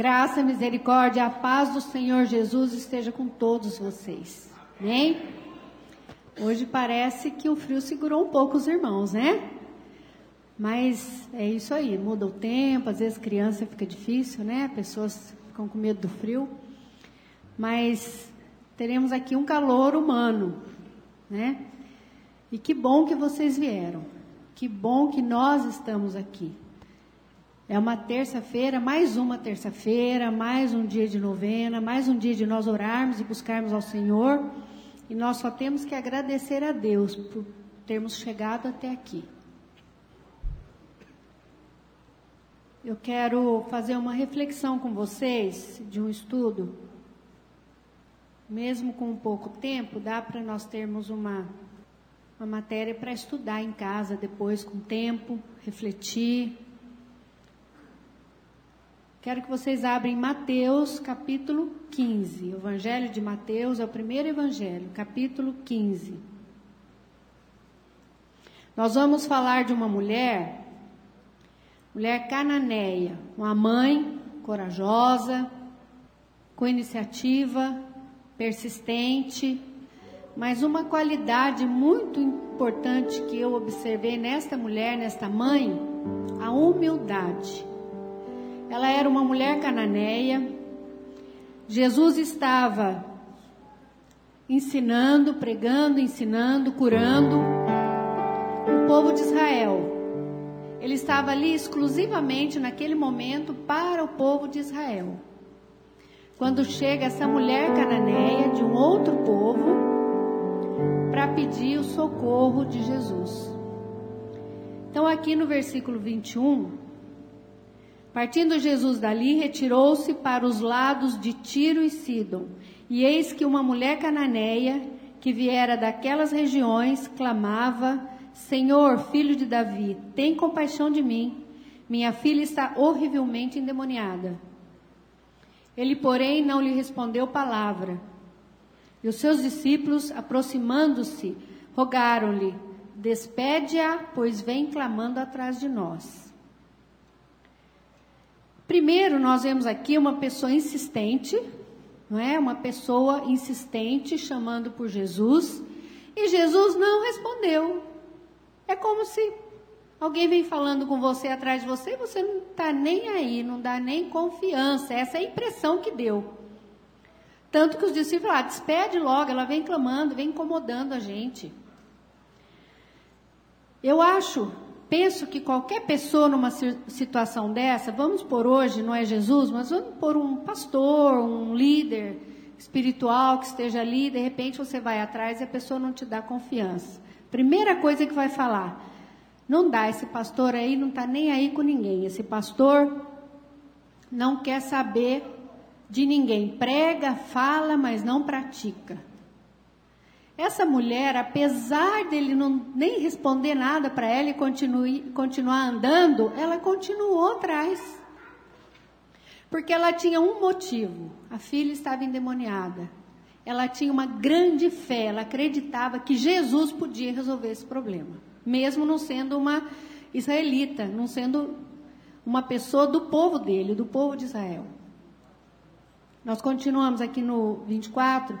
Graça, misericórdia, a paz do Senhor Jesus esteja com todos vocês. Amém? Hoje parece que o frio segurou um pouco os irmãos, né? Mas é isso aí, muda o tempo, às vezes criança fica difícil, né? Pessoas ficam com medo do frio. Mas teremos aqui um calor humano, né? E que bom que vocês vieram. Que bom que nós estamos aqui. É uma terça-feira, mais uma terça-feira, mais um dia de novena, mais um dia de nós orarmos e buscarmos ao Senhor. E nós só temos que agradecer a Deus por termos chegado até aqui. Eu quero fazer uma reflexão com vocês de um estudo. Mesmo com pouco tempo, dá para nós termos uma, uma matéria para estudar em casa depois, com tempo, refletir Quero que vocês abrem Mateus capítulo 15. O Evangelho de Mateus é o primeiro evangelho, capítulo 15. Nós vamos falar de uma mulher, mulher cananeia, uma mãe corajosa, com iniciativa, persistente, mas uma qualidade muito importante que eu observei nesta mulher, nesta mãe, a humildade. Ela era uma mulher cananeia. Jesus estava ensinando, pregando, ensinando, curando o povo de Israel. Ele estava ali exclusivamente naquele momento para o povo de Israel. Quando chega essa mulher cananeia de um outro povo para pedir o socorro de Jesus. Então, aqui no versículo 21, Partindo Jesus dali, retirou-se para os lados de Tiro e Sidom. E eis que uma mulher cananeia, que viera daquelas regiões, clamava: Senhor, filho de Davi, tem compaixão de mim. Minha filha está horrivelmente endemoniada. Ele, porém, não lhe respondeu palavra. E os seus discípulos, aproximando-se, rogaram-lhe: Despede-a, pois vem clamando atrás de nós. Primeiro, nós vemos aqui uma pessoa insistente, não é? Uma pessoa insistente chamando por Jesus, e Jesus não respondeu. É como se alguém vem falando com você atrás de você e você não está nem aí, não dá nem confiança. Essa é a impressão que deu. Tanto que os discípulos falaram, ah, despede logo, ela vem clamando, vem incomodando a gente. Eu acho penso que qualquer pessoa numa situação dessa, vamos por hoje, não é Jesus, mas vamos por um pastor, um líder espiritual que esteja ali, de repente você vai atrás e a pessoa não te dá confiança. Primeira coisa que vai falar, não dá, esse pastor aí não está nem aí com ninguém, esse pastor não quer saber de ninguém, prega, fala, mas não pratica. Essa mulher, apesar dele não nem responder nada para ela e continue, continuar andando, ela continuou atrás. Porque ela tinha um motivo: a filha estava endemoniada. Ela tinha uma grande fé, ela acreditava que Jesus podia resolver esse problema, mesmo não sendo uma israelita, não sendo uma pessoa do povo dele, do povo de Israel. Nós continuamos aqui no 24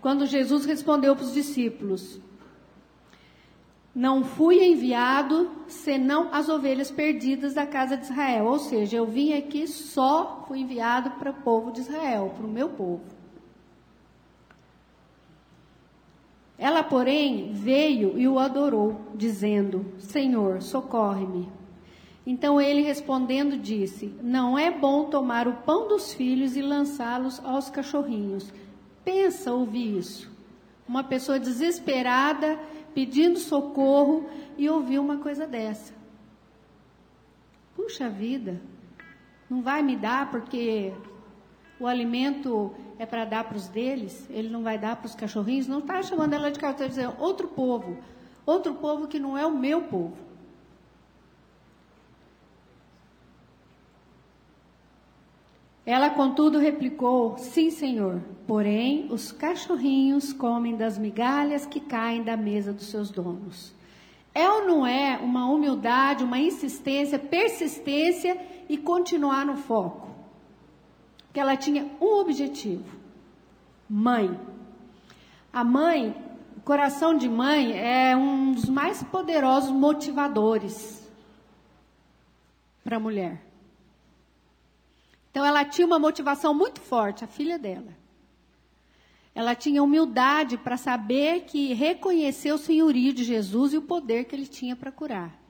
quando Jesus respondeu para os discípulos: Não fui enviado senão as ovelhas perdidas da casa de Israel. Ou seja, eu vim aqui só fui enviado para o povo de Israel, para o meu povo. Ela, porém, veio e o adorou, dizendo: Senhor, socorre-me. Então ele respondendo disse: Não é bom tomar o pão dos filhos e lançá-los aos cachorrinhos. Pensa ouvir isso. Uma pessoa desesperada, pedindo socorro e ouvir uma coisa dessa. Puxa vida, não vai me dar porque o alimento é para dar para os deles, ele não vai dar para os cachorrinhos. Não está chamando ela de cachorro, está dizendo outro povo. Outro povo que não é o meu povo. Ela, contudo, replicou: Sim, senhor. Porém, os cachorrinhos comem das migalhas que caem da mesa dos seus donos. É ou não é uma humildade, uma insistência, persistência e continuar no foco? que ela tinha um objetivo: mãe. A mãe, o coração de mãe é um dos mais poderosos motivadores para a mulher. Então ela tinha uma motivação muito forte, a filha dela. Ela tinha humildade para saber que reconhecer o senhorio de Jesus e o poder que ele tinha para curar.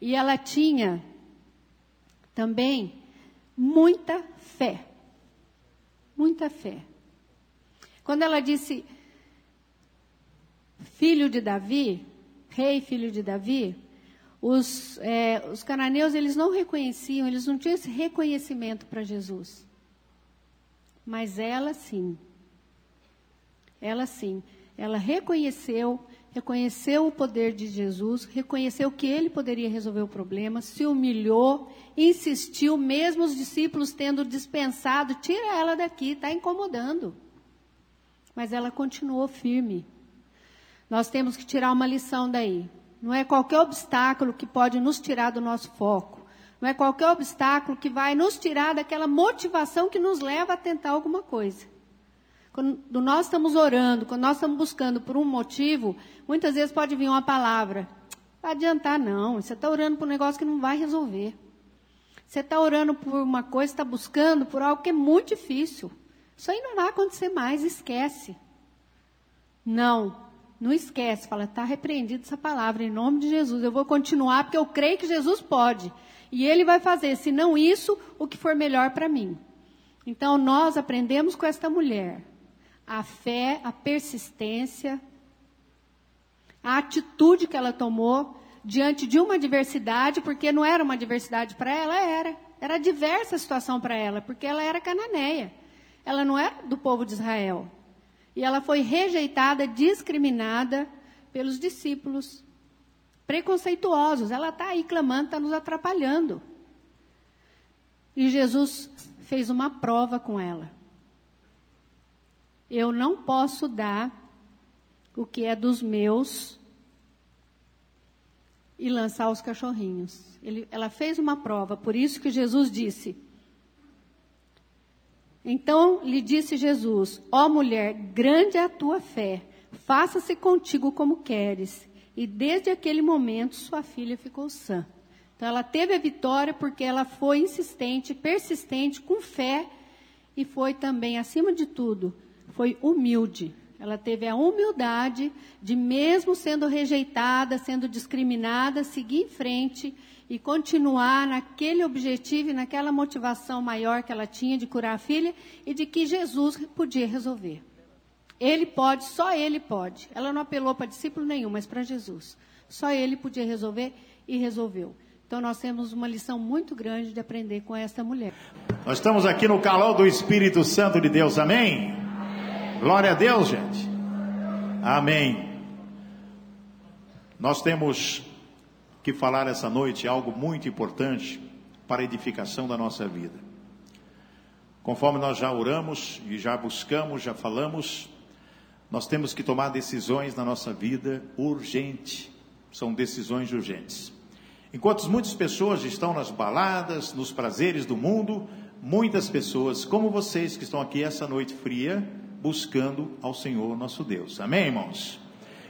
E ela tinha também muita fé. Muita fé. Quando ela disse, filho de Davi, rei filho de Davi, os, é, os cananeus eles não reconheciam, eles não tinham esse reconhecimento para Jesus. Mas ela sim. Ela sim. Ela reconheceu, reconheceu o poder de Jesus, reconheceu que ele poderia resolver o problema, se humilhou, insistiu, mesmo os discípulos tendo dispensado, tira ela daqui, está incomodando. Mas ela continuou firme. Nós temos que tirar uma lição daí. Não é qualquer obstáculo que pode nos tirar do nosso foco. Não é qualquer obstáculo que vai nos tirar daquela motivação que nos leva a tentar alguma coisa. Quando nós estamos orando, quando nós estamos buscando por um motivo, muitas vezes pode vir uma palavra. Não vai adiantar, não. Você está orando por um negócio que não vai resolver. Você está orando por uma coisa, está buscando por algo que é muito difícil. Isso aí não vai acontecer mais, esquece. Não, não esquece. Fala, está repreendido essa palavra, em nome de Jesus. Eu vou continuar porque eu creio que Jesus pode. E Ele vai fazer, se não isso, o que for melhor para mim. Então, nós aprendemos com esta mulher a fé, a persistência, a atitude que ela tomou diante de uma adversidade, porque não era uma adversidade para ela, era. Era diversa a situação para ela, porque ela era cananeia. Ela não era do povo de Israel. E ela foi rejeitada, discriminada pelos discípulos, preconceituosos. Ela está aí clamando, está nos atrapalhando. E Jesus fez uma prova com ela. Eu não posso dar o que é dos meus e lançar os cachorrinhos. Ele, ela fez uma prova, por isso que Jesus disse. Então lhe disse Jesus: Ó oh, mulher, grande é a tua fé, faça-se contigo como queres. E desde aquele momento sua filha ficou sã. Então ela teve a vitória porque ela foi insistente, persistente, com fé e foi também, acima de tudo, foi humilde. Ela teve a humildade de, mesmo sendo rejeitada, sendo discriminada, seguir em frente e continuar naquele objetivo e naquela motivação maior que ela tinha de curar a filha e de que Jesus podia resolver. Ele pode, só ele pode. Ela não apelou para discípulo nenhum, mas para Jesus. Só ele podia resolver e resolveu. Então nós temos uma lição muito grande de aprender com esta mulher. Nós estamos aqui no calor do Espírito Santo de Deus, amém? Glória a Deus, gente. Amém. Nós temos que falar essa noite algo muito importante para a edificação da nossa vida. Conforme nós já oramos e já buscamos, já falamos, nós temos que tomar decisões na nossa vida urgente. São decisões urgentes. Enquanto muitas pessoas estão nas baladas, nos prazeres do mundo, muitas pessoas, como vocês que estão aqui essa noite fria, buscando ao Senhor nosso Deus. Amém, irmãos?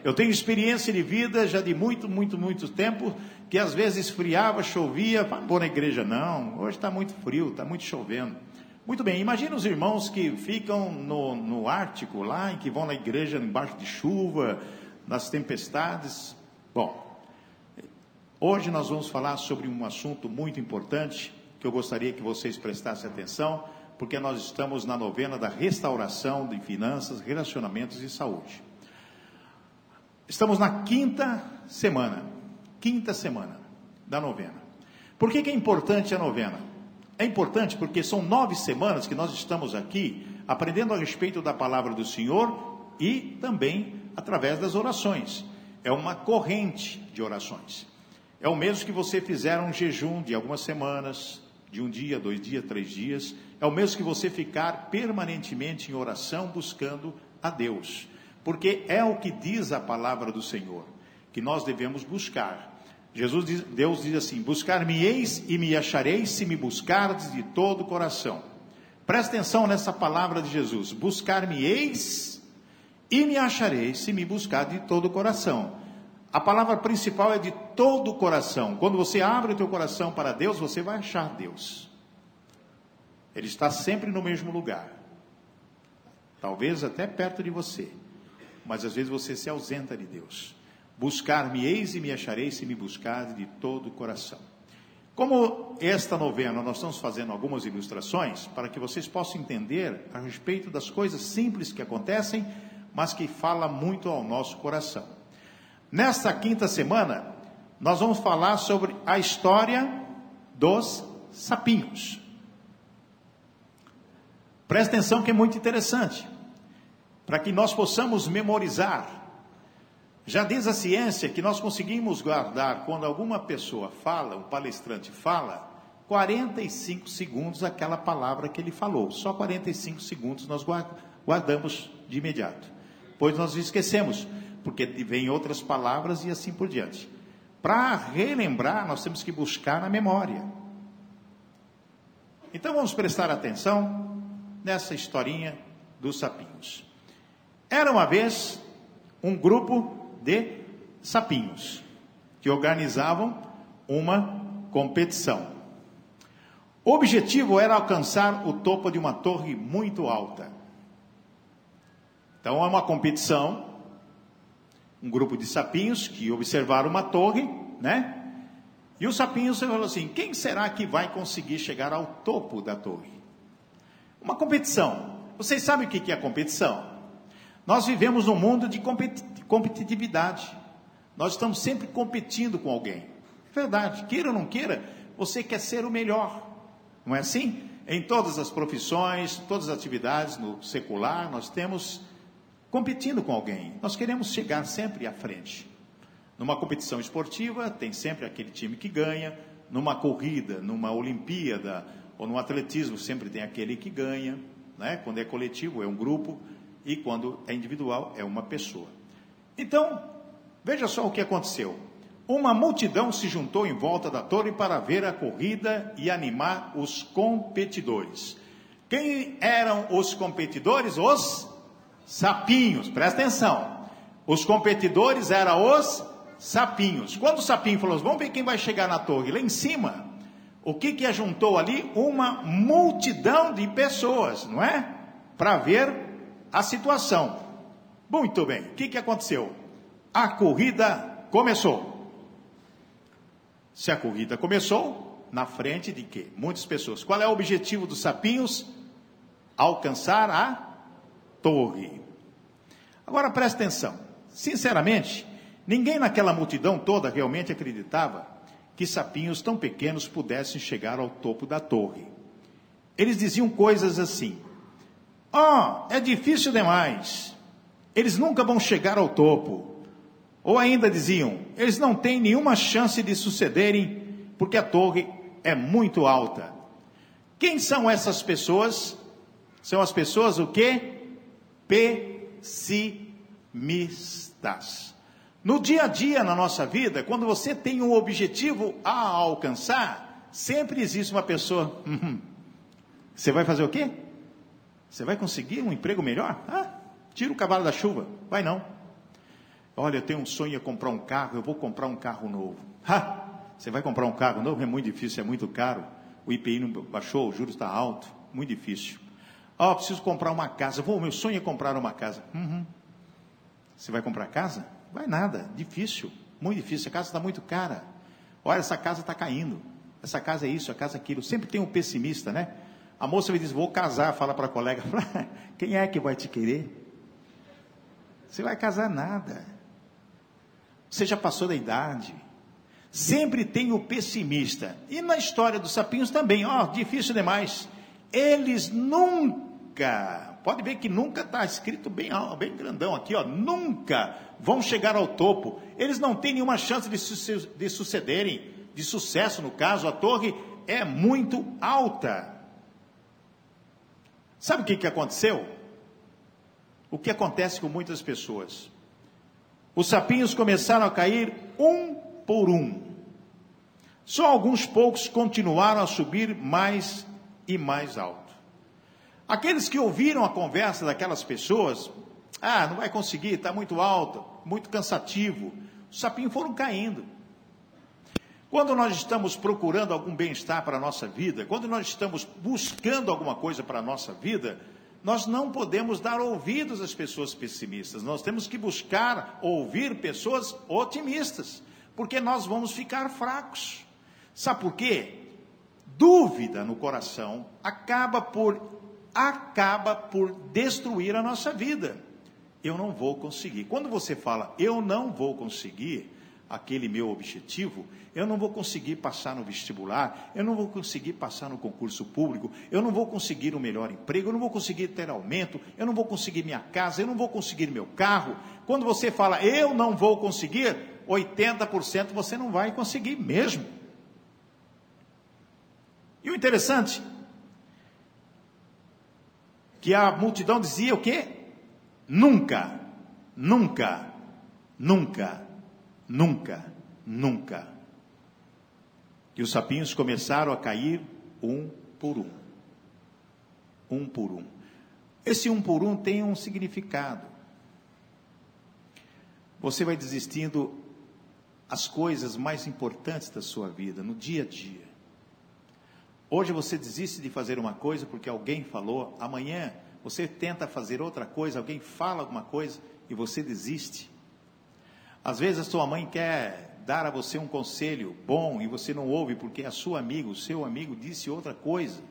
Eu tenho experiência de vida já de muito, muito, muito tempo, que às vezes esfriava, chovia, vou na igreja não, hoje está muito frio, está muito chovendo. Muito bem, imagina os irmãos que ficam no, no Ártico lá, e que vão na igreja embaixo de chuva, nas tempestades. Bom, hoje nós vamos falar sobre um assunto muito importante, que eu gostaria que vocês prestassem atenção, porque nós estamos na novena da restauração de finanças, relacionamentos e saúde. Estamos na quinta semana, quinta semana da novena. Por que, que é importante a novena? É importante porque são nove semanas que nós estamos aqui aprendendo a respeito da palavra do Senhor e também através das orações. É uma corrente de orações. É o mesmo que você fizer um jejum de algumas semanas, de um dia, dois dias, três dias, é o mesmo que você ficar permanentemente em oração buscando a Deus, porque é o que diz a palavra do Senhor, que nós devemos buscar. Jesus diz, Deus diz assim: Buscar-me-eis e me achareis se me buscardes de todo o coração. Presta atenção nessa palavra de Jesus: buscar-me-eis e me achareis se me buscar de todo o coração. A palavra principal é de todo o coração. Quando você abre o teu coração para Deus, você vai achar Deus. Ele está sempre no mesmo lugar. Talvez até perto de você. Mas às vezes você se ausenta de Deus. Buscar-me-eis e me achareis se me buscar de todo o coração. Como esta novena nós estamos fazendo algumas ilustrações para que vocês possam entender a respeito das coisas simples que acontecem, mas que fala muito ao nosso coração. Nesta quinta semana, nós vamos falar sobre a história dos sapinhos. Presta atenção que é muito interessante, para que nós possamos memorizar. Já diz a ciência que nós conseguimos guardar, quando alguma pessoa fala, um palestrante fala, 45 segundos aquela palavra que ele falou. Só 45 segundos nós guardamos de imediato. Pois nós esquecemos porque vem outras palavras e assim por diante. Para relembrar, nós temos que buscar na memória. Então vamos prestar atenção nessa historinha dos sapinhos. Era uma vez um grupo de sapinhos que organizavam uma competição. O objetivo era alcançar o topo de uma torre muito alta. Então é uma competição um grupo de sapinhos que observaram uma torre, né? E os sapinhos falaram assim: quem será que vai conseguir chegar ao topo da torre? Uma competição. Vocês sabem o que é competição? Nós vivemos num mundo de competitividade. Nós estamos sempre competindo com alguém. Verdade, queira ou não queira, você quer ser o melhor. Não é assim? Em todas as profissões, todas as atividades no secular, nós temos competindo com alguém. Nós queremos chegar sempre à frente. Numa competição esportiva, tem sempre aquele time que ganha. Numa corrida, numa Olimpíada ou no atletismo, sempre tem aquele que ganha. Né? Quando é coletivo, é um grupo. E quando é individual, é uma pessoa. Então, veja só o que aconteceu. Uma multidão se juntou em volta da torre para ver a corrida e animar os competidores. Quem eram os competidores? Os sapinhos, presta atenção. Os competidores eram os sapinhos. Quando o sapinho falou, vamos ver quem vai chegar na torre, lá em cima, o que que ajuntou ali? Uma multidão de pessoas, não é? Para ver a situação. Muito bem, o que que aconteceu? A corrida começou. Se a corrida começou, na frente de quê? Muitas pessoas. Qual é o objetivo dos sapinhos? Alcançar a torre. Agora preste atenção. Sinceramente, ninguém naquela multidão toda realmente acreditava que sapinhos tão pequenos pudessem chegar ao topo da torre. Eles diziam coisas assim: Oh, é difícil demais. Eles nunca vão chegar ao topo. Ou ainda diziam: Eles não têm nenhuma chance de sucederem porque a torre é muito alta. Quem são essas pessoas? São as pessoas o quê? Pessimistas. No dia a dia, na nossa vida, quando você tem um objetivo a alcançar, sempre existe uma pessoa. Hum, você vai fazer o quê? Você vai conseguir um emprego melhor? Ah, tira o cavalo da chuva. Vai não. Olha, eu tenho um sonho de comprar um carro, eu vou comprar um carro novo. Ah, você vai comprar um carro novo? É muito difícil, é muito caro. O IPI não baixou, o juros está alto, muito difícil. Ó, oh, preciso comprar uma casa. Vou, meu sonho é comprar uma casa. Uhum. Você vai comprar casa? Vai nada, difícil, muito difícil. A casa está muito cara. Olha, essa casa está caindo. Essa casa é isso, a casa é aquilo. Sempre tem um pessimista, né? A moça me diz: Vou casar. Fala para a colega: Quem é que vai te querer? Você vai casar nada. Você já passou da idade. Sempre tem o pessimista. E na história dos sapinhos também, ó, oh, difícil demais. Eles nunca nunca, pode ver que nunca está escrito bem, bem grandão aqui, ó, nunca vão chegar ao topo. Eles não têm nenhuma chance de, su de sucederem, de sucesso no caso, a torre é muito alta. Sabe o que, que aconteceu? O que acontece com muitas pessoas? Os sapinhos começaram a cair um por um. Só alguns poucos continuaram a subir mais e mais alto. Aqueles que ouviram a conversa daquelas pessoas, ah, não vai conseguir, está muito alto, muito cansativo. Os sapinhos foram caindo. Quando nós estamos procurando algum bem-estar para a nossa vida, quando nós estamos buscando alguma coisa para a nossa vida, nós não podemos dar ouvidos às pessoas pessimistas, nós temos que buscar ouvir pessoas otimistas, porque nós vamos ficar fracos. Sabe por quê? Dúvida no coração acaba por acaba por destruir a nossa vida. Eu não vou conseguir. Quando você fala eu não vou conseguir, aquele meu objetivo, eu não vou conseguir passar no vestibular, eu não vou conseguir passar no concurso público, eu não vou conseguir um melhor emprego, eu não vou conseguir ter aumento, eu não vou conseguir minha casa, eu não vou conseguir meu carro. Quando você fala eu não vou conseguir, 80% você não vai conseguir mesmo. E o interessante que a multidão dizia o quê? Nunca, nunca, nunca Nunca, nunca. E os sapinhos começaram a cair um por um. Um por um. Esse um por um tem um significado. Você vai desistindo as coisas mais importantes da sua vida, no dia a dia. Hoje você desiste de fazer uma coisa porque alguém falou, amanhã você tenta fazer outra coisa, alguém fala alguma coisa e você desiste. Às vezes a sua mãe quer dar a você um conselho bom e você não ouve porque a sua amiga, o seu amigo disse outra coisa.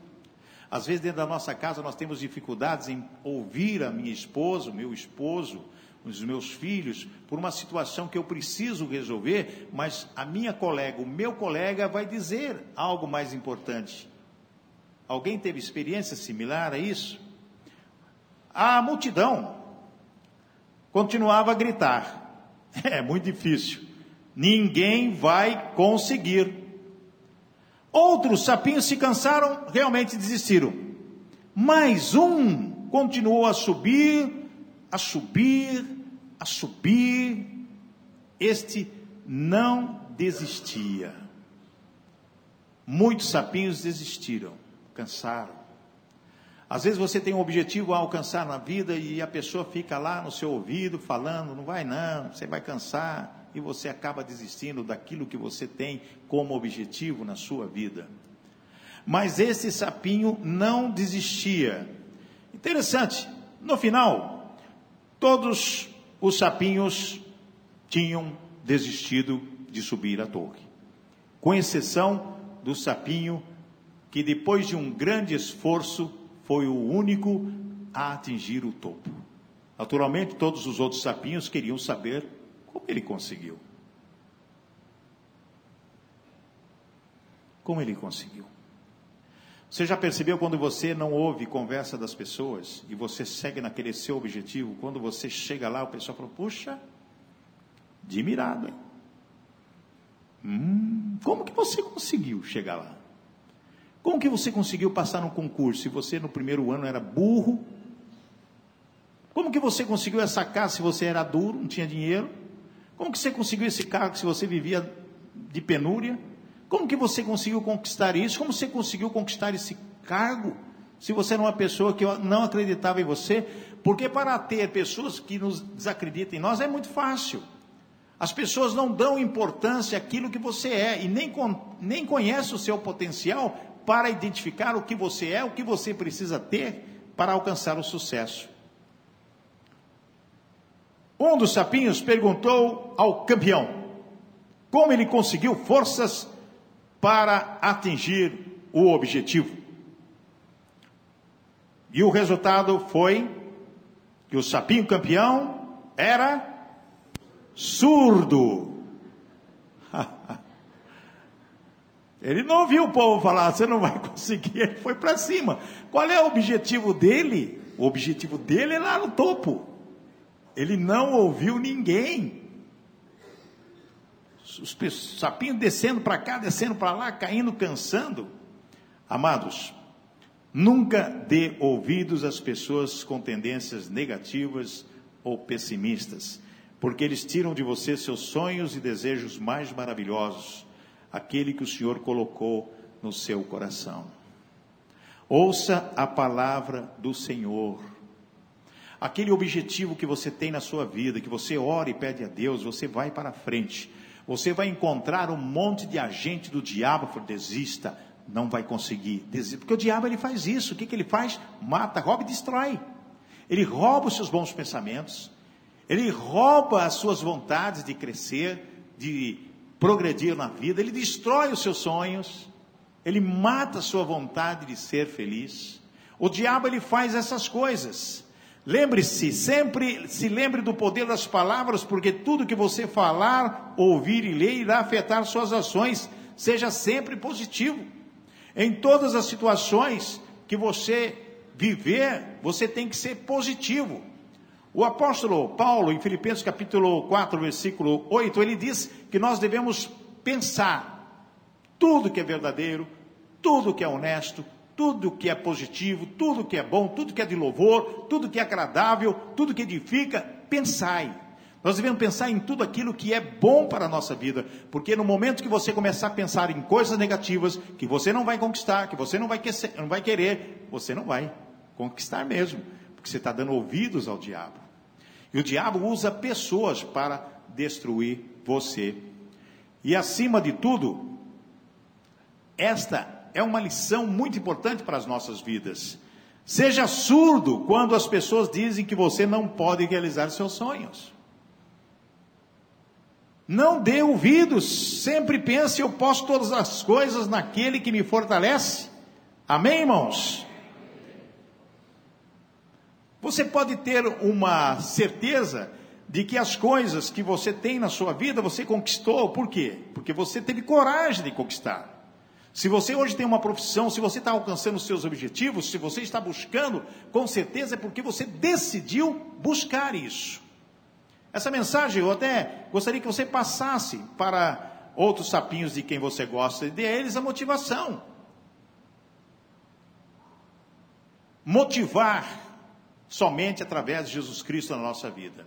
Às vezes dentro da nossa casa nós temos dificuldades em ouvir a minha esposa, o meu esposo, os meus filhos, por uma situação que eu preciso resolver, mas a minha colega, o meu colega vai dizer algo mais importante. Alguém teve experiência similar a isso? A multidão continuava a gritar: É muito difícil. Ninguém vai conseguir. Outros sapinhos se cansaram, realmente desistiram. Mais um continuou a subir, a subir, a subir. Este não desistia. Muitos sapinhos desistiram, cansaram. Às vezes você tem um objetivo a alcançar na vida e a pessoa fica lá no seu ouvido falando: não vai não, você vai cansar, e você acaba desistindo daquilo que você tem como objetivo na sua vida. Mas esse sapinho não desistia. Interessante, no final, todos os sapinhos tinham desistido de subir a torre, com exceção do sapinho que, depois de um grande esforço, foi o único a atingir o topo. Naturalmente, todos os outros sapinhos queriam saber como ele conseguiu. Como ele conseguiu? Você já percebeu quando você não ouve conversa das pessoas e você segue naquele seu objetivo? Quando você chega lá, o pessoal fala: Puxa, admirado, hein? Hum, como que você conseguiu chegar lá? Como que você conseguiu passar no concurso se você no primeiro ano era burro? Como que você conseguiu essa casa se você era duro, não tinha dinheiro? Como que você conseguiu esse cargo se você vivia de penúria? Como que você conseguiu conquistar isso? Como você conseguiu conquistar esse cargo? Se você era uma pessoa que não acreditava em você, porque para ter pessoas que nos desacreditam em nós é muito fácil. As pessoas não dão importância àquilo que você é e nem, nem conhecem o seu potencial para identificar o que você é, o que você precisa ter para alcançar o sucesso. Um dos sapinhos perguntou ao campeão como ele conseguiu forças para atingir o objetivo. E o resultado foi que o sapinho campeão era surdo. Ele não ouviu o povo falar, você não vai conseguir, ele foi para cima. Qual é o objetivo dele? O objetivo dele é lá no topo. Ele não ouviu ninguém. Os sapinhos descendo para cá, descendo para lá, caindo, cansando. Amados, nunca dê ouvidos às pessoas com tendências negativas ou pessimistas, porque eles tiram de você seus sonhos e desejos mais maravilhosos aquele que o Senhor colocou no seu coração. Ouça a palavra do Senhor. Aquele objetivo que você tem na sua vida, que você ora e pede a Deus, você vai para frente. Você vai encontrar um monte de agente do diabo, for desista, não vai conseguir. Desista, porque o diabo ele faz isso. O que, que ele faz? Mata, rouba e destrói. Ele rouba os seus bons pensamentos. Ele rouba as suas vontades de crescer, de progredir na vida. Ele destrói os seus sonhos. Ele mata a sua vontade de ser feliz. O diabo ele faz essas coisas. Lembre-se, sempre se lembre do poder das palavras, porque tudo que você falar, ouvir e ler irá afetar suas ações. Seja sempre positivo. Em todas as situações que você viver, você tem que ser positivo. O apóstolo Paulo, em Filipenses capítulo 4, versículo 8, ele diz que nós devemos pensar tudo que é verdadeiro, tudo que é honesto, tudo que é positivo, tudo que é bom, tudo que é de louvor, tudo que é agradável, tudo que edifica, pensai. Nós devemos pensar em tudo aquilo que é bom para a nossa vida, porque no momento que você começar a pensar em coisas negativas, que você não vai conquistar, que você não vai, não vai querer, você não vai conquistar mesmo, porque você está dando ouvidos ao diabo. E o diabo usa pessoas para destruir você. E acima de tudo, esta é uma lição muito importante para as nossas vidas. Seja surdo quando as pessoas dizem que você não pode realizar seus sonhos. Não dê ouvidos, sempre pense: eu posso todas as coisas naquele que me fortalece. Amém, irmãos? Você pode ter uma certeza de que as coisas que você tem na sua vida você conquistou, por quê? Porque você teve coragem de conquistar. Se você hoje tem uma profissão, se você está alcançando os seus objetivos, se você está buscando, com certeza é porque você decidiu buscar isso. Essa mensagem eu até gostaria que você passasse para outros sapinhos de quem você gosta e dê a eles a motivação. Motivar somente através de Jesus Cristo na nossa vida.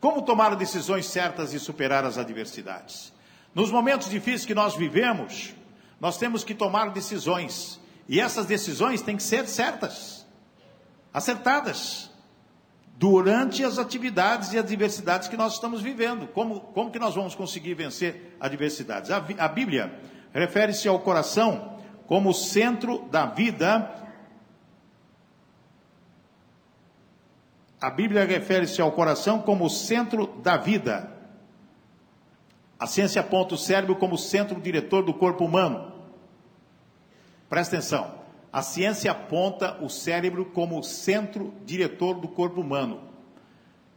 Como tomar decisões certas e superar as adversidades? Nos momentos difíceis que nós vivemos, nós temos que tomar decisões. E essas decisões têm que ser certas, acertadas, durante as atividades e adversidades que nós estamos vivendo. Como, como que nós vamos conseguir vencer adversidades? A, a Bíblia refere-se ao coração como centro da vida. A Bíblia refere-se ao coração como centro da vida. A ciência aponta o cérebro como centro diretor do corpo humano. Presta atenção. A ciência aponta o cérebro como centro diretor do corpo humano.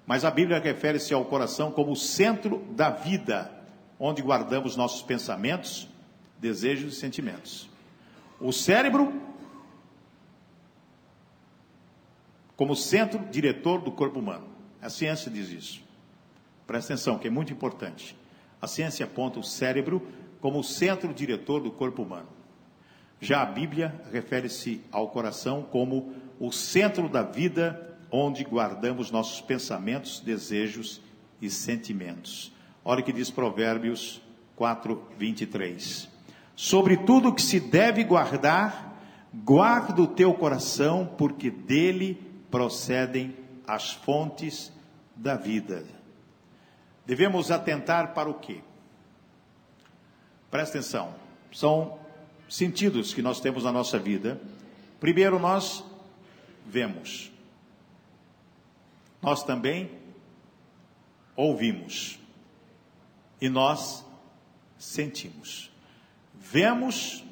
Mas a Bíblia refere-se ao coração como centro da vida, onde guardamos nossos pensamentos, desejos e sentimentos. O cérebro como centro diretor do corpo humano. A ciência diz isso. Presta atenção, que é muito importante. A ciência aponta o cérebro como o centro diretor do corpo humano. Já a Bíblia refere-se ao coração como o centro da vida onde guardamos nossos pensamentos, desejos e sentimentos. Olha o que diz Provérbios 4, 23. Sobre tudo que se deve guardar, guarda o teu coração, porque dele procedem as fontes da vida. Devemos atentar para o quê? Presta atenção. São sentidos que nós temos na nossa vida. Primeiro, nós vemos. Nós também ouvimos. E nós sentimos. Vemos,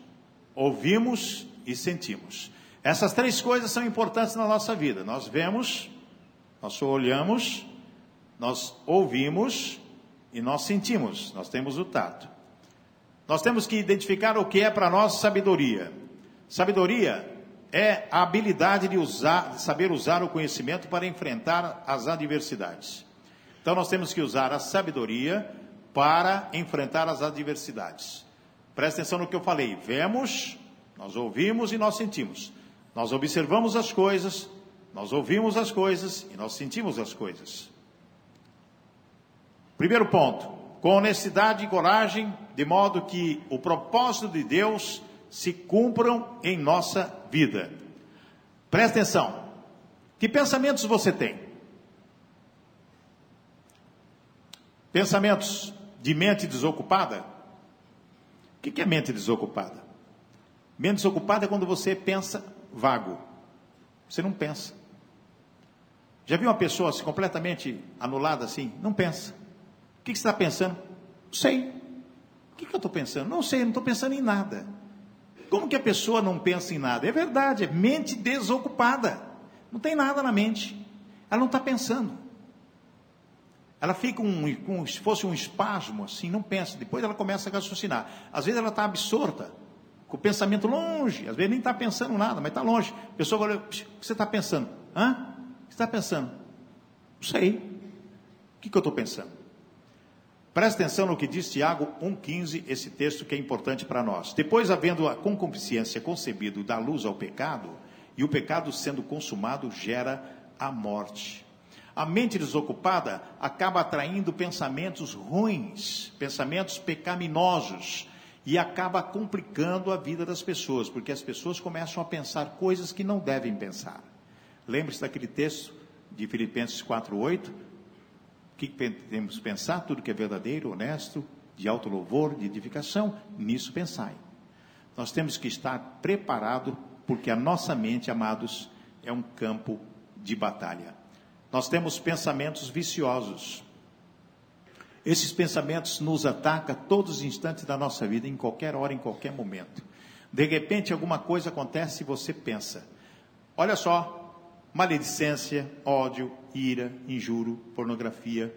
ouvimos e sentimos. Essas três coisas são importantes na nossa vida. Nós vemos, nós olhamos, nós ouvimos e nós sentimos, nós temos o tato. Nós temos que identificar o que é para nós sabedoria. Sabedoria é a habilidade de usar, de saber usar o conhecimento para enfrentar as adversidades. Então nós temos que usar a sabedoria para enfrentar as adversidades. Presta atenção no que eu falei. Vemos, nós ouvimos e nós sentimos. Nós observamos as coisas, nós ouvimos as coisas e nós sentimos as coisas. Primeiro ponto, com honestidade e coragem, de modo que o propósito de Deus se cumpram em nossa vida. Presta atenção. Que pensamentos você tem? Pensamentos de mente desocupada? O que é mente desocupada? Mente desocupada é quando você pensa vago. Você não pensa. Já viu uma pessoa assim, completamente anulada assim? Não pensa. O que, você está pensando? Não sei. O que, que eu estou pensando? Não sei, não estou pensando em nada. Como que a pessoa não pensa em nada? É verdade, é mente desocupada. Não tem nada na mente. Ela não está pensando. Ela fica um, como se fosse um espasmo, assim, não pensa. Depois ela começa a raciocinar. Às vezes ela está absorta, com o pensamento longe. Às vezes nem está pensando nada, mas está longe. A pessoa olha, o que você está pensando? Hã? está pensando? Não sei. O que, que eu estou pensando? Presta atenção no que diz Tiago 1,15, esse texto que é importante para nós. Depois, havendo a concupiscência concebido da luz ao pecado, e o pecado sendo consumado gera a morte. A mente desocupada acaba atraindo pensamentos ruins, pensamentos pecaminosos, e acaba complicando a vida das pessoas, porque as pessoas começam a pensar coisas que não devem pensar. Lembre-se daquele texto de Filipenses 4:8, que temos pensar tudo que é verdadeiro, honesto, de alto louvor, de edificação, nisso pensai. Nós temos que estar preparado, porque a nossa mente, amados, é um campo de batalha. Nós temos pensamentos viciosos. Esses pensamentos nos atacam todos os instantes da nossa vida, em qualquer hora, em qualquer momento. De repente, alguma coisa acontece e você pensa: olha só, maledicência, ódio, ira, injúrio, pornografia.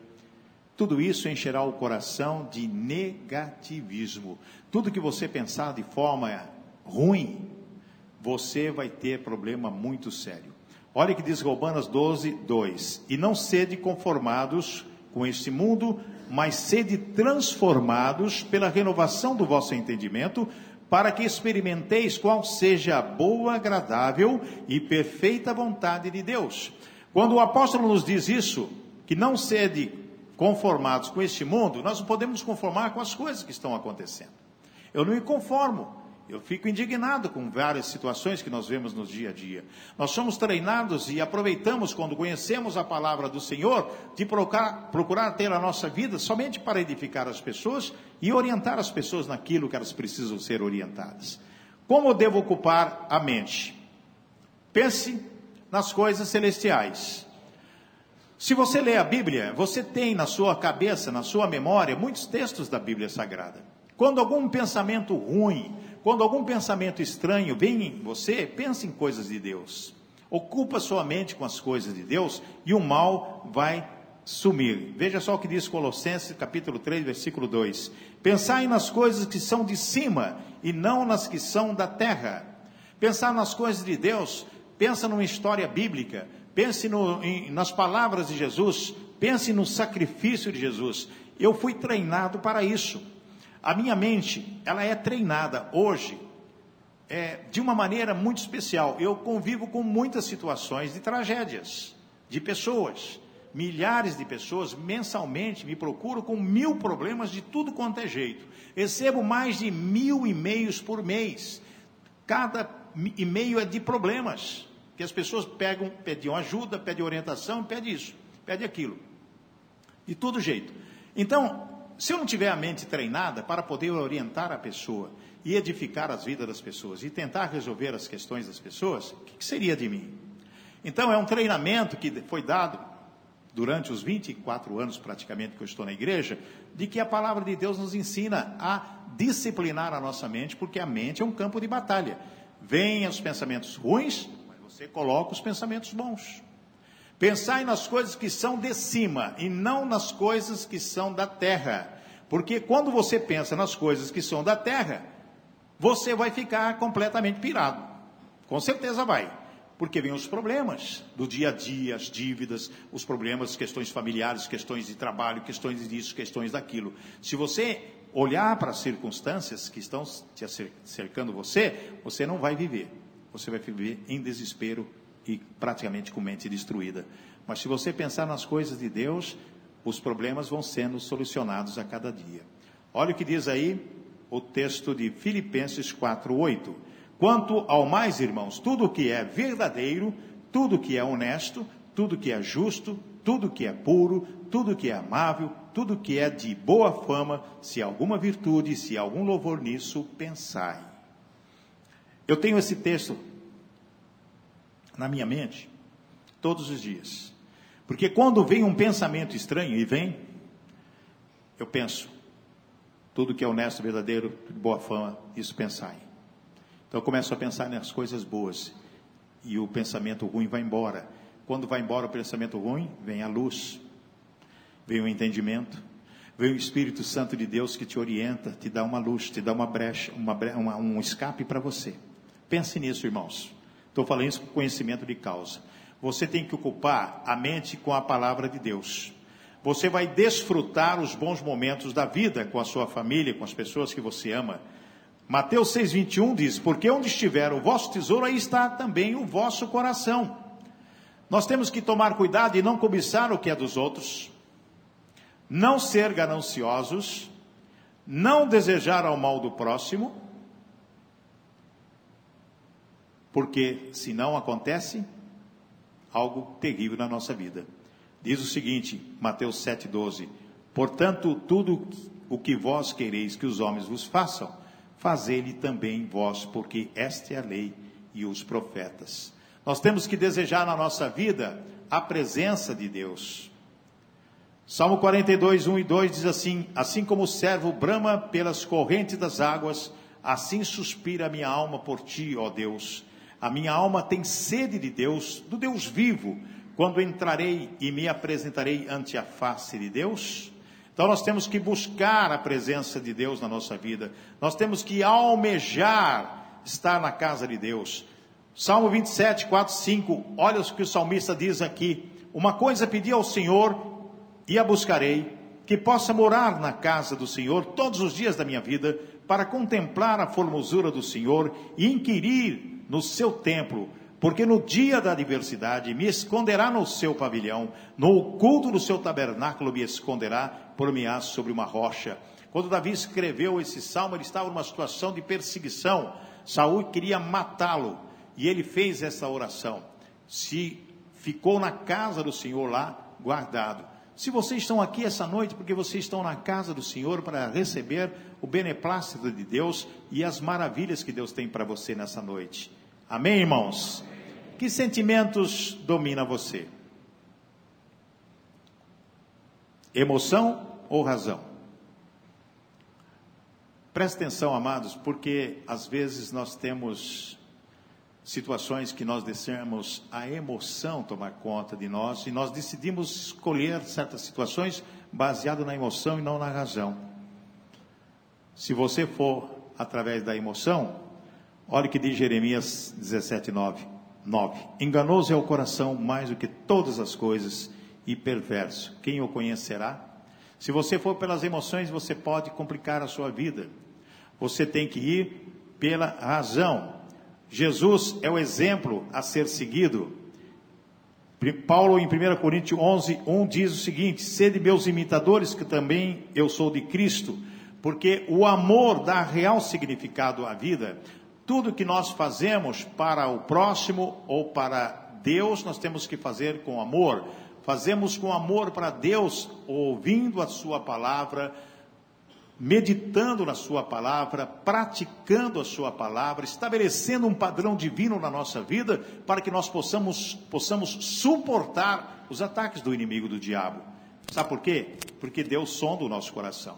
Tudo isso encherá o coração de negativismo. Tudo que você pensar de forma ruim, você vai ter problema muito sério. Olha que diz Romanos 12, 2: E não sede conformados com este mundo, mas sede transformados pela renovação do vosso entendimento, para que experimenteis qual seja a boa, agradável e perfeita vontade de Deus. Quando o apóstolo nos diz isso, que não sede conformados com este mundo, nós não podemos conformar com as coisas que estão acontecendo. Eu não me conformo. Eu fico indignado com várias situações que nós vemos no dia a dia. Nós somos treinados e aproveitamos quando conhecemos a palavra do Senhor de procurar, procurar ter a nossa vida somente para edificar as pessoas e orientar as pessoas naquilo que elas precisam ser orientadas. Como devo ocupar a mente? Pense nas coisas celestiais. Se você lê a Bíblia, você tem na sua cabeça, na sua memória, muitos textos da Bíblia Sagrada. Quando algum pensamento ruim, quando algum pensamento estranho vem em você, pense em coisas de Deus. Ocupa sua mente com as coisas de Deus e o mal vai sumir. Veja só o que diz Colossenses capítulo 3, versículo 2. Pensai nas coisas que são de cima e não nas que são da terra. Pensar nas coisas de Deus, pensa numa história bíblica, pense no, em, nas palavras de Jesus, pense no sacrifício de Jesus. Eu fui treinado para isso. A minha mente, ela é treinada hoje é, de uma maneira muito especial. Eu convivo com muitas situações de tragédias, de pessoas. Milhares de pessoas mensalmente me procuram com mil problemas de tudo quanto é jeito. Recebo mais de mil e-mails por mês. Cada e-mail é de problemas. Que as pessoas pegam, pedem ajuda, pedem orientação, pedem isso, pedem aquilo. De todo jeito. Então, se eu não tiver a mente treinada para poder orientar a pessoa e edificar as vidas das pessoas e tentar resolver as questões das pessoas, o que, seria de mim? Então, é um treinamento que foi dado durante os 24 anos praticamente que eu estou na igreja, de que a palavra de Deus nos ensina a disciplinar a nossa mente, porque a mente é um campo de batalha. Vêm os pensamentos ruins, mas você coloca os pensamentos bons. Pensai nas coisas que são de cima e não nas coisas que são da terra. Porque quando você pensa nas coisas que são da terra, você vai ficar completamente pirado. Com certeza vai. Porque vem os problemas do dia a dia, as dívidas, os problemas, questões familiares, questões de trabalho, questões disso, questões daquilo. Se você olhar para as circunstâncias que estão te cercando você, você não vai viver. Você vai viver em desespero, e praticamente com mente destruída. Mas se você pensar nas coisas de Deus, os problemas vão sendo solucionados a cada dia. Olha o que diz aí o texto de Filipenses 4:8. Quanto ao mais, irmãos, tudo que é verdadeiro, tudo que é honesto, tudo que é justo, tudo que é puro, tudo que é amável, tudo que é de boa fama, se alguma virtude, se algum louvor nisso, pensai. Eu tenho esse texto na minha mente todos os dias. Porque quando vem um pensamento estranho e vem, eu penso, tudo que é honesto, verdadeiro, de boa fama, isso pensai. Então eu começo a pensar nas coisas boas e o pensamento ruim vai embora. Quando vai embora o pensamento ruim, vem a luz, vem o entendimento, vem o Espírito Santo de Deus que te orienta, te dá uma luz, te dá uma brecha, uma, uma um escape para você. Pense nisso, irmãos. Estou falando isso com conhecimento de causa. Você tem que ocupar a mente com a palavra de Deus. Você vai desfrutar os bons momentos da vida com a sua família, com as pessoas que você ama. Mateus 6,21 diz: Porque onde estiver o vosso tesouro, aí está também o vosso coração. Nós temos que tomar cuidado e não cobiçar o que é dos outros, não ser gananciosos, não desejar ao mal do próximo, porque se não acontece algo terrível na nossa vida. Diz o seguinte, Mateus 7,12: Portanto, tudo o que vós quereis que os homens vos façam, fazei-lhe também vós, porque esta é a lei e os profetas. Nós temos que desejar na nossa vida a presença de Deus. Salmo 42, 1 e 2 diz assim: Assim como o servo brama pelas correntes das águas, assim suspira a minha alma por ti, ó Deus. A minha alma tem sede de Deus, do Deus vivo, quando entrarei e me apresentarei ante a face de Deus. Então nós temos que buscar a presença de Deus na nossa vida. Nós temos que almejar estar na casa de Deus. Salmo 27, 4, 5. Olha o que o salmista diz aqui. Uma coisa pedi ao Senhor e a buscarei, que possa morar na casa do Senhor todos os dias da minha vida, para contemplar a formosura do Senhor e inquirir no seu templo, porque no dia da adversidade me esconderá no seu pavilhão, no oculto do seu tabernáculo me esconderá, por-me-á sobre uma rocha. Quando Davi escreveu esse salmo, ele estava numa situação de perseguição. Saul queria matá-lo e ele fez essa oração. Se ficou na casa do Senhor lá, guardado. Se vocês estão aqui essa noite, porque vocês estão na casa do Senhor para receber o beneplácito de Deus e as maravilhas que Deus tem para você nessa noite. Amém, irmãos? Que sentimentos domina você? Emoção ou razão? Preste atenção, amados, porque às vezes nós temos situações que nós deixamos a emoção tomar conta de nós e nós decidimos escolher certas situações baseado na emoção e não na razão. Se você for através da emoção, Olha o que diz Jeremias 17, 9. 9. Enganoso é o coração mais do que todas as coisas e perverso. Quem o conhecerá? Se você for pelas emoções, você pode complicar a sua vida. Você tem que ir pela razão. Jesus é o exemplo a ser seguido. Paulo, em 1 Coríntios 11, 1, diz o seguinte: Sede meus imitadores, que também eu sou de Cristo, porque o amor dá real significado à vida. Tudo que nós fazemos para o próximo ou para Deus, nós temos que fazer com amor. Fazemos com amor para Deus, ouvindo a Sua palavra, meditando na Sua palavra, praticando a Sua palavra, estabelecendo um padrão divino na nossa vida, para que nós possamos, possamos suportar os ataques do inimigo do diabo. Sabe por quê? Porque Deus sonda o nosso coração.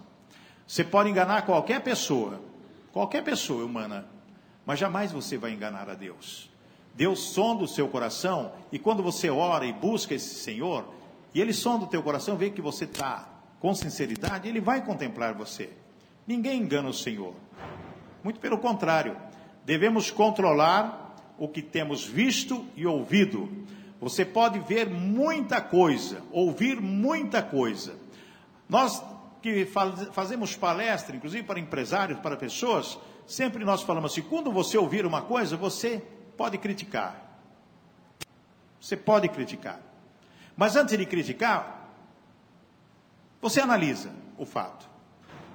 Você pode enganar qualquer pessoa, qualquer pessoa humana, mas jamais você vai enganar a Deus. Deus sonda o seu coração e quando você ora e busca esse Senhor, e Ele sonda o teu coração, vê que você está com sinceridade, Ele vai contemplar você. Ninguém engana o Senhor. Muito pelo contrário, devemos controlar o que temos visto e ouvido. Você pode ver muita coisa, ouvir muita coisa. Nós que fazemos palestra, inclusive para empresários, para pessoas, sempre nós falamos assim: quando você ouvir uma coisa, você pode criticar. Você pode criticar. Mas antes de criticar, você analisa o fato.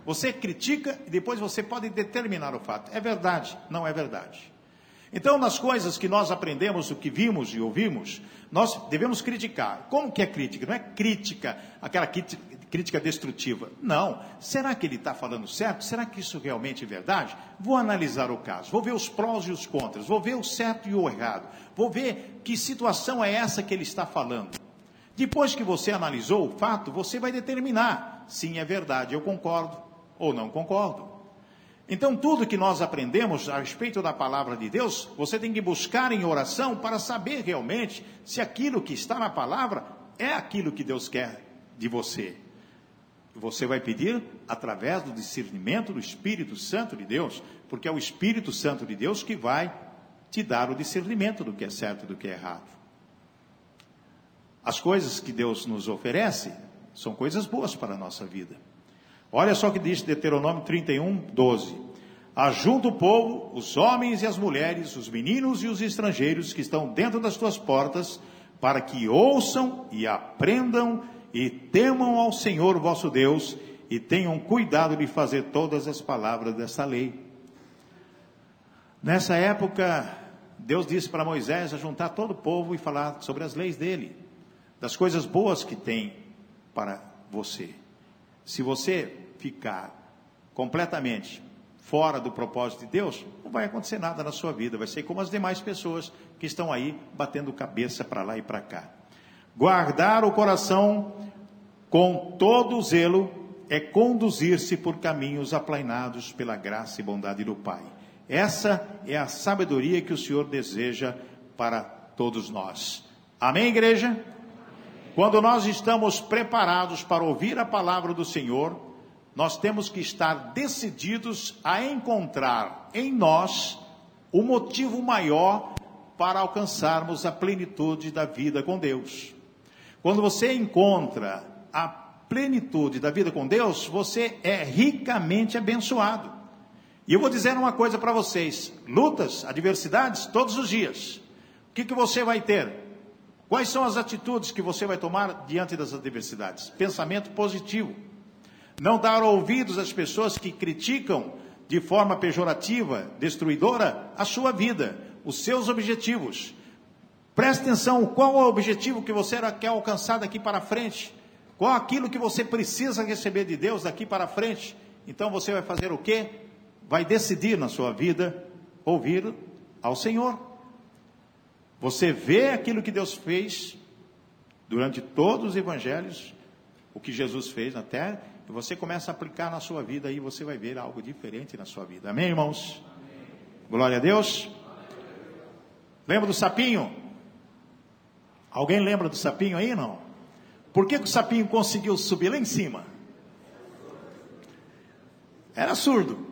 Você critica e depois você pode determinar o fato. É verdade, não é verdade. Então, nas coisas que nós aprendemos, o que vimos e ouvimos, nós devemos criticar. Como que é crítica? Não é crítica, aquela crítica destrutiva. Não. Será que ele está falando certo? Será que isso realmente é verdade? Vou analisar o caso, vou ver os prós e os contras, vou ver o certo e o errado, vou ver que situação é essa que ele está falando. Depois que você analisou o fato, você vai determinar: sim, é verdade, eu concordo ou não concordo. Então, tudo que nós aprendemos a respeito da palavra de Deus, você tem que buscar em oração para saber realmente se aquilo que está na palavra é aquilo que Deus quer de você. Você vai pedir através do discernimento do Espírito Santo de Deus, porque é o Espírito Santo de Deus que vai te dar o discernimento do que é certo e do que é errado. As coisas que Deus nos oferece são coisas boas para a nossa vida. Olha só o que diz Deuteronômio 31, 12. Ajunta o povo, os homens e as mulheres, os meninos e os estrangeiros que estão dentro das tuas portas, para que ouçam e aprendam e temam ao Senhor vosso Deus e tenham cuidado de fazer todas as palavras dessa lei. Nessa época, Deus disse para Moisés ajuntar todo o povo e falar sobre as leis dele, das coisas boas que tem para você. Se você ficar completamente fora do propósito de Deus, não vai acontecer nada na sua vida, vai ser como as demais pessoas que estão aí batendo cabeça para lá e para cá. Guardar o coração com todo zelo é conduzir-se por caminhos aplainados pela graça e bondade do Pai. Essa é a sabedoria que o Senhor deseja para todos nós. Amém, igreja? Quando nós estamos preparados para ouvir a palavra do Senhor, nós temos que estar decididos a encontrar em nós o motivo maior para alcançarmos a plenitude da vida com Deus. Quando você encontra a plenitude da vida com Deus, você é ricamente abençoado. E eu vou dizer uma coisa para vocês: lutas, adversidades, todos os dias. O que, que você vai ter? Quais são as atitudes que você vai tomar diante das adversidades? Pensamento positivo. Não dar ouvidos às pessoas que criticam de forma pejorativa, destruidora, a sua vida, os seus objetivos. Preste atenção, qual é o objetivo que você quer alcançar daqui para frente? Qual aquilo que você precisa receber de Deus daqui para frente? Então você vai fazer o quê? Vai decidir na sua vida ouvir ao Senhor. Você vê aquilo que Deus fez durante todos os evangelhos, o que Jesus fez na terra, e você começa a aplicar na sua vida e você vai ver algo diferente na sua vida. Amém, irmãos? Amém. Glória a Deus. Lembra do sapinho? Alguém lembra do sapinho aí, não? Por que, que o sapinho conseguiu subir lá em cima? Era surdo.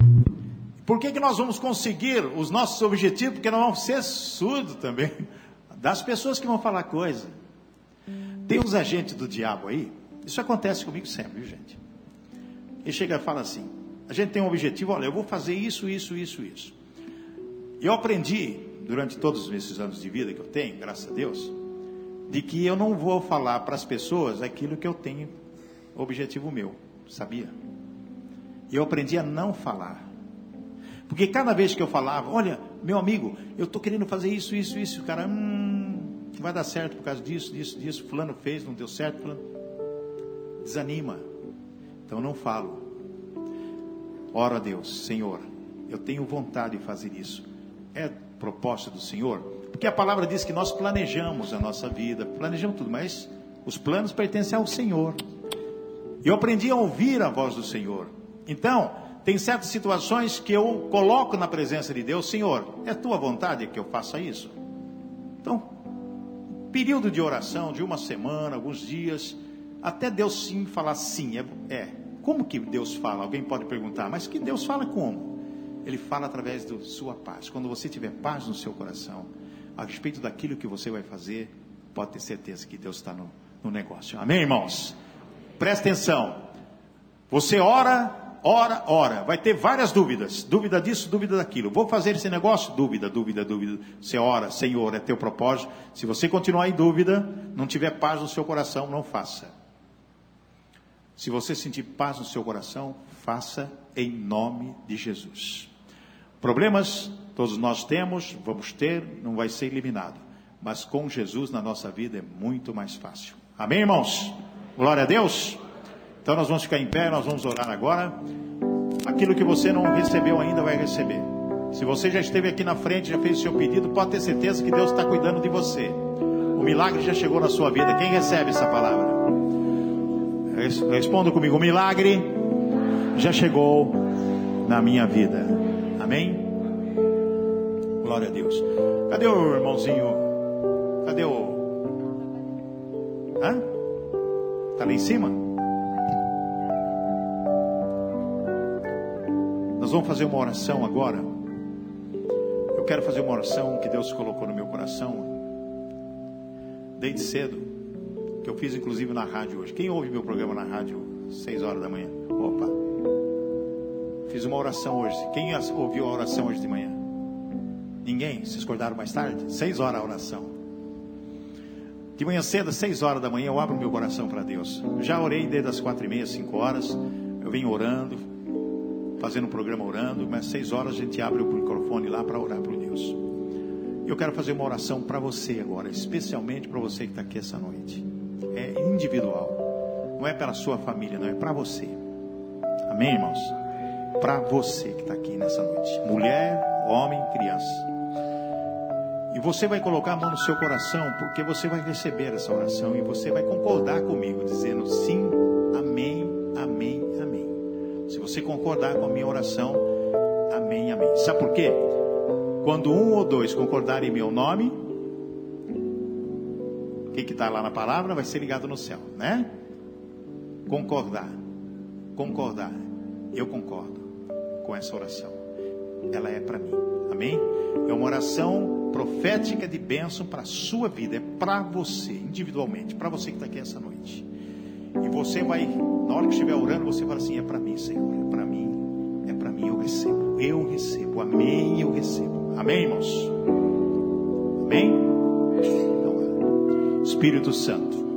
Por que, que nós vamos conseguir os nossos objetivos? Porque nós vamos ser surdos também das pessoas que vão falar coisa. Tem uns agentes do diabo aí, isso acontece comigo sempre, viu gente? Ele chega e fala assim: a gente tem um objetivo, olha, eu vou fazer isso, isso, isso, isso. Eu aprendi, durante todos esses anos de vida que eu tenho, graças a Deus, de que eu não vou falar para as pessoas aquilo que eu tenho, objetivo meu, sabia? Eu aprendi a não falar. Porque cada vez que eu falava, olha, meu amigo, eu estou querendo fazer isso, isso, isso, o cara, hum, vai dar certo por causa disso, disso, disso, fulano fez, não deu certo, fulano. Desanima. Então não falo. Ora a Deus, Senhor, eu tenho vontade de fazer isso. É propósito do Senhor? Porque a palavra diz que nós planejamos a nossa vida, planejamos tudo, mas os planos pertencem ao Senhor. Eu aprendi a ouvir a voz do Senhor. Então, tem certas situações que eu coloco na presença de Deus, Senhor, é tua vontade que eu faça isso? Então, período de oração de uma semana, alguns dias, até Deus sim falar sim, é, é. Como que Deus fala? Alguém pode perguntar, mas que Deus fala como? Ele fala através da sua paz. Quando você tiver paz no seu coração, a respeito daquilo que você vai fazer, pode ter certeza que Deus está no, no negócio. Amém, irmãos? Presta atenção. Você ora ora, ora. Vai ter várias dúvidas. Dúvida disso, dúvida daquilo. Vou fazer esse negócio? Dúvida, dúvida, dúvida. Você ora, Senhor, é teu propósito. Se você continuar em dúvida, não tiver paz no seu coração, não faça. Se você sentir paz no seu coração, Faça em nome de Jesus. Problemas todos nós temos, vamos ter, não vai ser eliminado. Mas com Jesus na nossa vida é muito mais fácil. Amém, irmãos? Glória a Deus. Então nós vamos ficar em pé, nós vamos orar agora. Aquilo que você não recebeu ainda vai receber. Se você já esteve aqui na frente, já fez o seu pedido, pode ter certeza que Deus está cuidando de você. O milagre já chegou na sua vida. Quem recebe essa palavra? Responda comigo: o milagre já chegou na minha vida. Amém? Glória a Deus. Cadê o irmãozinho? Cadê o. Hã? Está lá em cima? Nós vamos fazer uma oração agora. Eu quero fazer uma oração que Deus colocou no meu coração desde cedo, que eu fiz inclusive na rádio hoje. Quem ouve meu programa na rádio, 6 horas da manhã? Opa! Fiz uma oração hoje. Quem ouviu a oração hoje de manhã? Ninguém? Vocês acordaram mais tarde? Seis horas a oração. De manhã cedo, seis horas da manhã, eu abro meu coração para Deus. Já orei desde as quatro e meia, cinco horas. Eu venho orando, fazendo um programa orando, mas seis horas a gente abre o microfone lá para orar para Deus. Eu quero fazer uma oração para você agora, especialmente para você que está aqui essa noite. É individual, não é pela sua família, não é para você. Amém, irmãos? Para você que está aqui nessa noite, mulher, homem, criança. E você vai colocar a mão no seu coração, porque você vai receber essa oração e você vai concordar comigo, dizendo sim, amém, amém, amém. Se você concordar com a minha oração, amém, amém. Sabe por quê? Quando um ou dois concordarem em meu nome, o que está lá na palavra vai ser ligado no céu, né? Concordar, concordar, eu concordo com essa oração. Ela é para mim, amém? É uma oração profética de bênção para a sua vida, é para você, individualmente, para você que está aqui essa noite. E você vai, na hora que estiver orando, você fala assim: é para mim, Senhor, é para mim, é para mim, eu recebo, eu recebo, amém, eu recebo. Amém, irmãos? Amém? Então, Espírito Santo.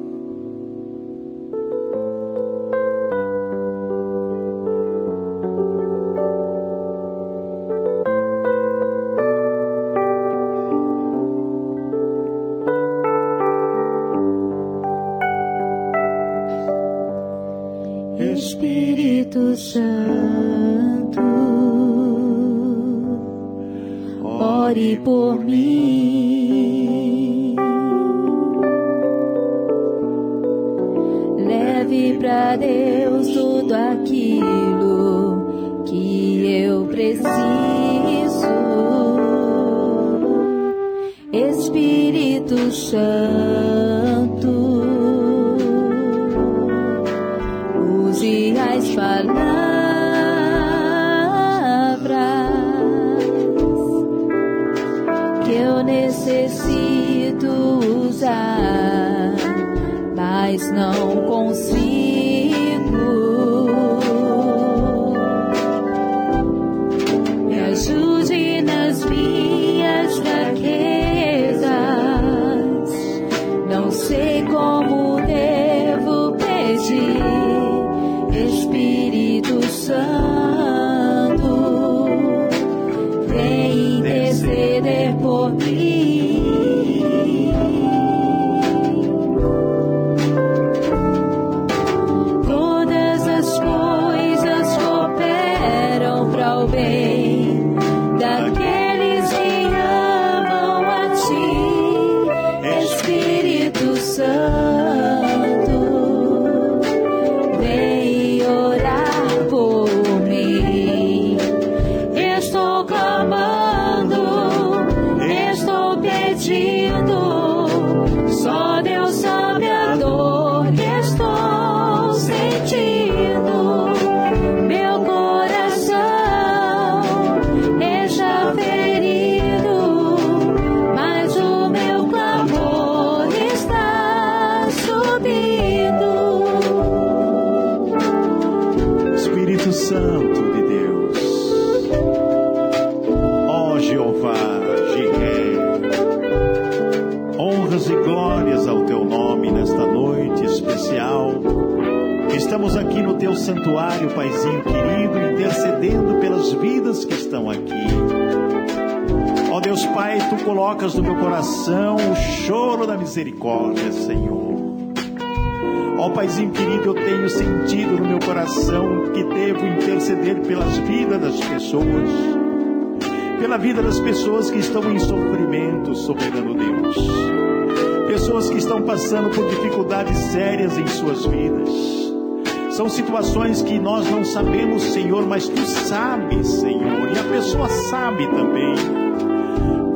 Jeová Jireh. Honras e glórias ao teu nome nesta noite especial. Estamos aqui no teu santuário, Paizinho querido, intercedendo pelas vidas que estão aqui. Ó Deus Pai, tu colocas no meu coração o choro da misericórdia, Senhor. Ó oh, Paizinho querido, eu tenho sentido no meu coração que devo interceder pelas vidas das pessoas pela vida das pessoas que estão em sofrimento, soberano Deus, pessoas que estão passando por dificuldades sérias em suas vidas. São situações que nós não sabemos, Senhor, mas tu sabes, Senhor, e a pessoa sabe também.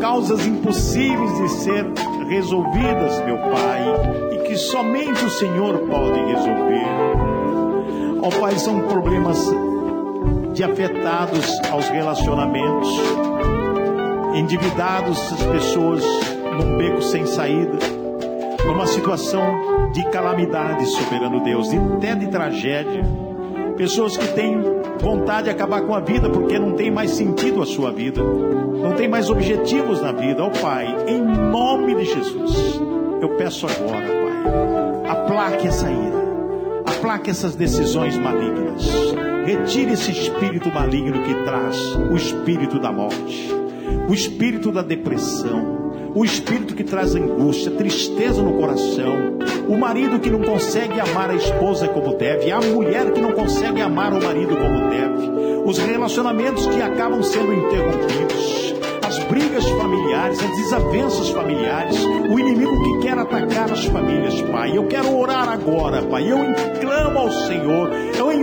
Causas impossíveis de ser resolvidas, meu Pai que somente o Senhor pode resolver. Ó oh, Pai, são problemas de afetados aos relacionamentos, endividados as pessoas num beco sem saída, numa situação de calamidade, soberano Deus, e até de tragédia. Pessoas que têm vontade de acabar com a vida porque não tem mais sentido a sua vida, não tem mais objetivos na vida. Ó oh, Pai, em nome de Jesus, eu peço agora, Aplaque essa ira. Aplaque essas decisões malignas. Retire esse espírito maligno que traz o espírito da morte, o espírito da depressão, o espírito que traz angústia, tristeza no coração, o marido que não consegue amar a esposa como deve, a mulher que não consegue amar o marido como deve, os relacionamentos que acabam sendo interrompidos, as brigas familiares, as desavenças familiares, o inimigo que quer atacar as famílias, Pai. Eu quero orar agora, Pai. Eu clamo ao Senhor,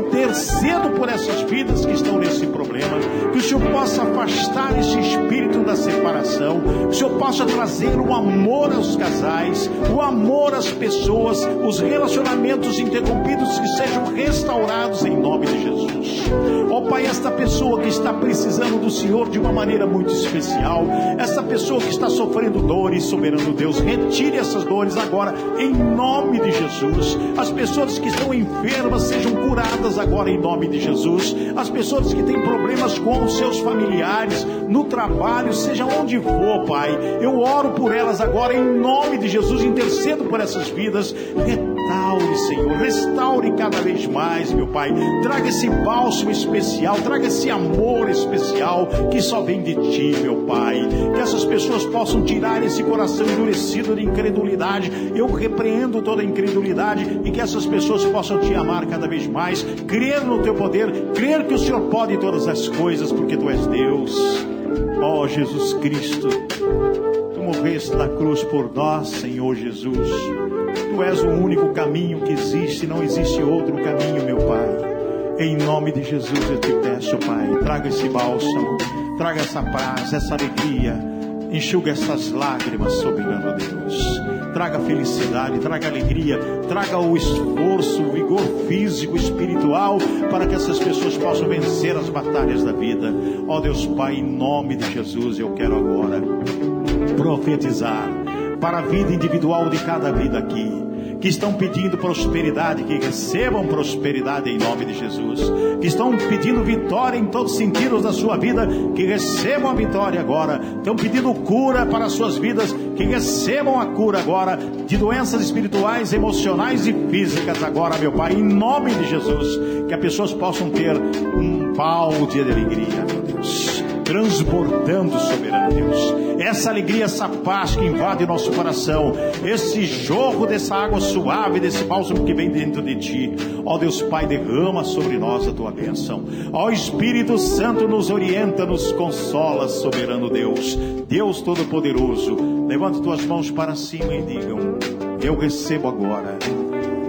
intercedo por essas vidas que estão nesse problema, que o Senhor possa afastar esse espírito da separação, que o Senhor possa trazer o amor aos casais, o amor às pessoas, os relacionamentos interrompidos que sejam restaurados em nome de Jesus. Ó oh, Pai, esta pessoa que está precisando do Senhor de uma maneira muito especial especial. Essa pessoa que está sofrendo dores, soberano Deus, retire essas dores agora, em nome de Jesus. As pessoas que estão enfermas sejam curadas agora, em nome de Jesus. As pessoas que têm problemas com os seus familiares, no trabalho, seja onde for, Pai. Eu oro por elas agora, em nome de Jesus. Intercedo por essas vidas. Restaure, Senhor. Restaure cada vez mais, meu Pai. Traga esse bálsamo especial, traga esse amor especial que só vem de Ti, meu Pai. Que essas pessoas possam tirar esse coração endurecido de incredulidade. Eu repreendo toda incredulidade e que essas pessoas possam te amar cada vez mais, crer no teu poder, crer que o Senhor pode todas as coisas, porque tu és Deus. Ó oh, Jesus Cristo, morreste na cruz por nós, Senhor Jesus. Tu és o único caminho que existe, não existe outro caminho, meu Pai. Em nome de Jesus eu te peço, Pai, traga esse bálsamo traga essa paz, essa alegria, enxuga essas lágrimas, soberano Deus. Traga felicidade, traga alegria, traga o esforço, o vigor físico, espiritual, para que essas pessoas possam vencer as batalhas da vida. Ó oh Deus Pai, em nome de Jesus, eu quero agora profetizar para a vida individual de cada vida aqui que estão pedindo prosperidade, que recebam prosperidade em nome de Jesus, que estão pedindo vitória em todos os sentidos da sua vida, que recebam a vitória agora, estão pedindo cura para as suas vidas, que recebam a cura agora de doenças espirituais, emocionais e físicas agora, meu Pai, em nome de Jesus, que as pessoas possam ter um balde de alegria, meu Deus transbordando, soberano Deus. Essa alegria, essa paz que invade nosso coração, esse jorro dessa água suave, desse bálsamo que vem dentro de ti. Ó Deus Pai, derrama sobre nós a tua bênção. Ó Espírito Santo, nos orienta, nos consola, soberano Deus. Deus Todo-Poderoso, levante tuas mãos para cima e digam: Eu recebo agora,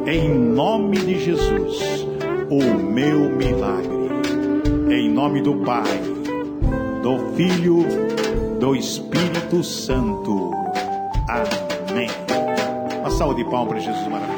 em nome de Jesus, o meu milagre. Em nome do Pai do Filho, do Espírito Santo. Amém. Uma salva de palmas para Jesus maravilhoso.